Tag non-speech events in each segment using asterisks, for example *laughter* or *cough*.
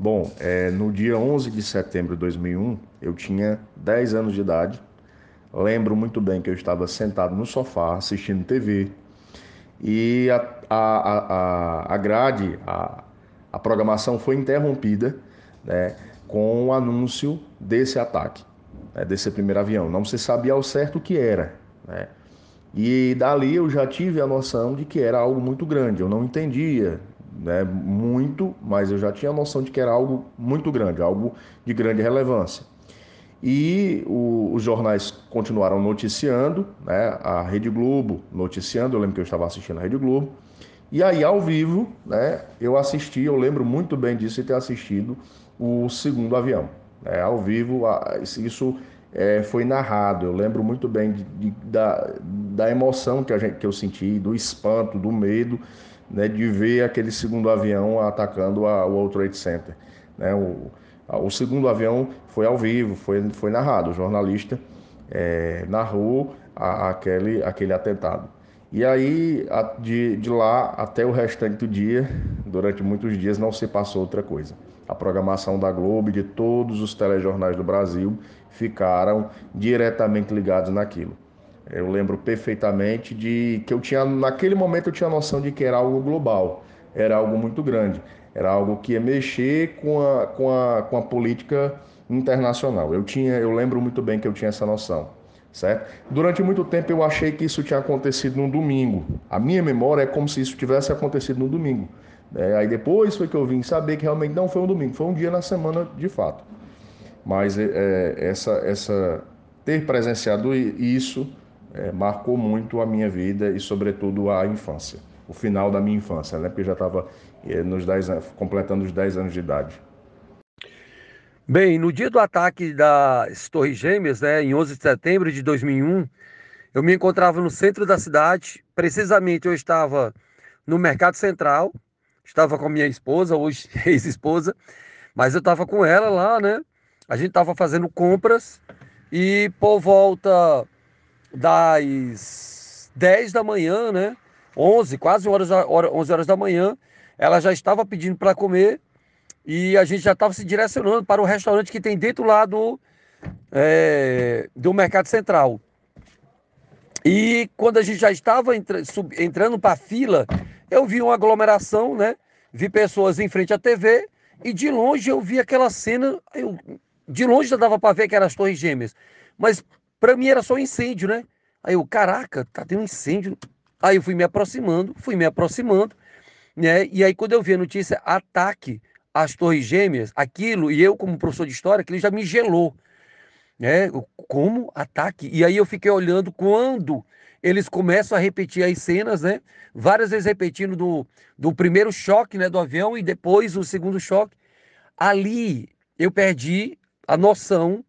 Bom, é, no dia 11 de setembro de 2001, eu tinha 10 anos de idade. Lembro muito bem que eu estava sentado no sofá assistindo TV e a, a, a, a grade, a, a programação foi interrompida né, com o anúncio desse ataque, né, desse primeiro avião. Não se sabia ao certo o que era. Né? E dali eu já tive a noção de que era algo muito grande. Eu não entendia né, muito, mas eu já tinha a noção de que era algo muito grande, algo de grande relevância. E o, os jornais continuaram noticiando, né, a Rede Globo noticiando, eu lembro que eu estava assistindo a Rede Globo, e aí ao vivo, né, eu assisti, eu lembro muito bem disso e ter assistido o segundo avião. Né, ao vivo, isso é, foi narrado, eu lembro muito bem de, de, da, da emoção que, a gente, que eu senti, do espanto, do medo, né, de ver aquele segundo avião atacando a, o World Trade Center. Né? O, o segundo avião foi ao vivo, foi, foi narrado, o jornalista é, narrou a, aquele, aquele atentado. E aí, a, de, de lá até o restante do dia, durante muitos dias, não se passou outra coisa. A programação da Globo de todos os telejornais do Brasil ficaram diretamente ligados naquilo. Eu lembro perfeitamente de que eu tinha, naquele momento, eu tinha noção de que era algo global, era algo muito grande, era algo que ia mexer com a, com a, com a política internacional. Eu tinha, eu lembro muito bem que eu tinha essa noção, certo? Durante muito tempo eu achei que isso tinha acontecido no domingo. A minha memória é como se isso tivesse acontecido no domingo. É, aí depois foi que eu vim saber que realmente não foi um domingo, foi um dia na semana de fato. Mas é, essa, essa ter presenciado isso é, marcou muito a minha vida e, sobretudo, a infância, o final da minha infância, né? porque já estava é, nos 10 completando os 10 anos de idade. Bem, no dia do ataque das Torres Gêmeas, né, em 11 de setembro de 2001, eu me encontrava no centro da cidade. Precisamente eu estava no Mercado Central, estava com minha esposa, hoje *laughs* ex-esposa, mas eu estava com ela lá, né? A gente estava fazendo compras e por volta das 10 da manhã, né? 11, quase horas, 11 horas da manhã, ela já estava pedindo para comer e a gente já estava se direcionando para o restaurante que tem dentro lá do, é, do Mercado Central. E quando a gente já estava entra, sub, entrando para a fila, eu vi uma aglomeração, né? Vi pessoas em frente à TV e de longe eu vi aquela cena. Eu, de longe já dava para ver que eram as Torres Gêmeas. Mas para mim era só incêndio, né? Aí eu, caraca, tá tendo um incêndio. Aí eu fui me aproximando, fui me aproximando, né? E aí quando eu vi a notícia ataque às Torres Gêmeas, aquilo, e eu como professor de história, aquilo já me gelou, né? Como ataque? E aí eu fiquei olhando quando eles começam a repetir as cenas, né? Várias vezes repetindo do, do primeiro choque, né, do avião e depois o segundo choque. Ali eu perdi a noção,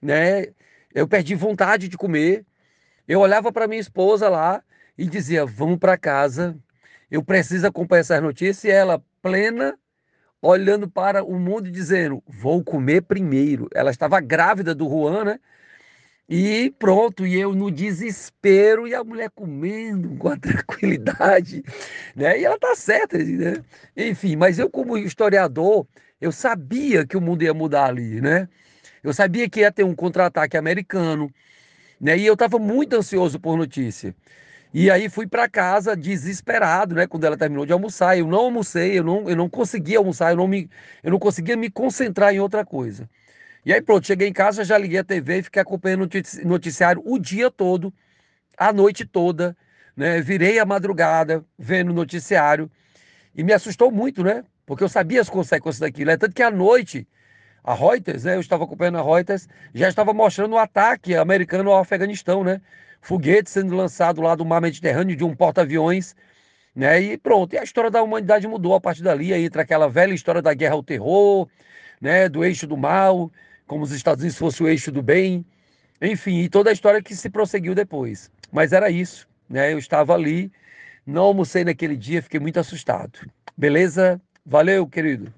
né? Eu perdi vontade de comer. Eu olhava para minha esposa lá e dizia: Vamos para casa. Eu preciso acompanhar essas notícias. E ela, plena, olhando para o mundo e dizendo: Vou comer primeiro. Ela estava grávida do Juan, né? E pronto, e eu no desespero, e a mulher comendo com a *laughs* tranquilidade, né? E ela tá certa, né? Enfim, mas eu, como historiador, eu sabia que o mundo ia mudar ali, né? Eu sabia que ia ter um contra-ataque americano, né? E eu estava muito ansioso por notícia. E aí fui para casa desesperado, né? Quando ela terminou de almoçar, eu não almocei, eu não, eu não conseguia almoçar, eu não, me, eu não conseguia me concentrar em outra coisa. E aí pronto, cheguei em casa, já liguei a TV e fiquei acompanhando o noticiário o dia todo, a noite toda, né? Virei a madrugada vendo o noticiário e me assustou muito, né? Porque eu sabia as consequências daquilo. É tanto que à noite a Reuters, né, eu estava acompanhando a Reuters, já estava mostrando o ataque americano ao Afeganistão, né? Foguete sendo lançado lá do mar Mediterrâneo de um porta-aviões, né? E pronto, e a história da humanidade mudou a partir dali, aí entra aquela velha história da guerra ao terror, né, do eixo do mal, como os Estados Unidos fosse o eixo do bem, enfim, e toda a história que se prosseguiu depois. Mas era isso, né? Eu estava ali, não almocei naquele dia, fiquei muito assustado. Beleza? Valeu, querido.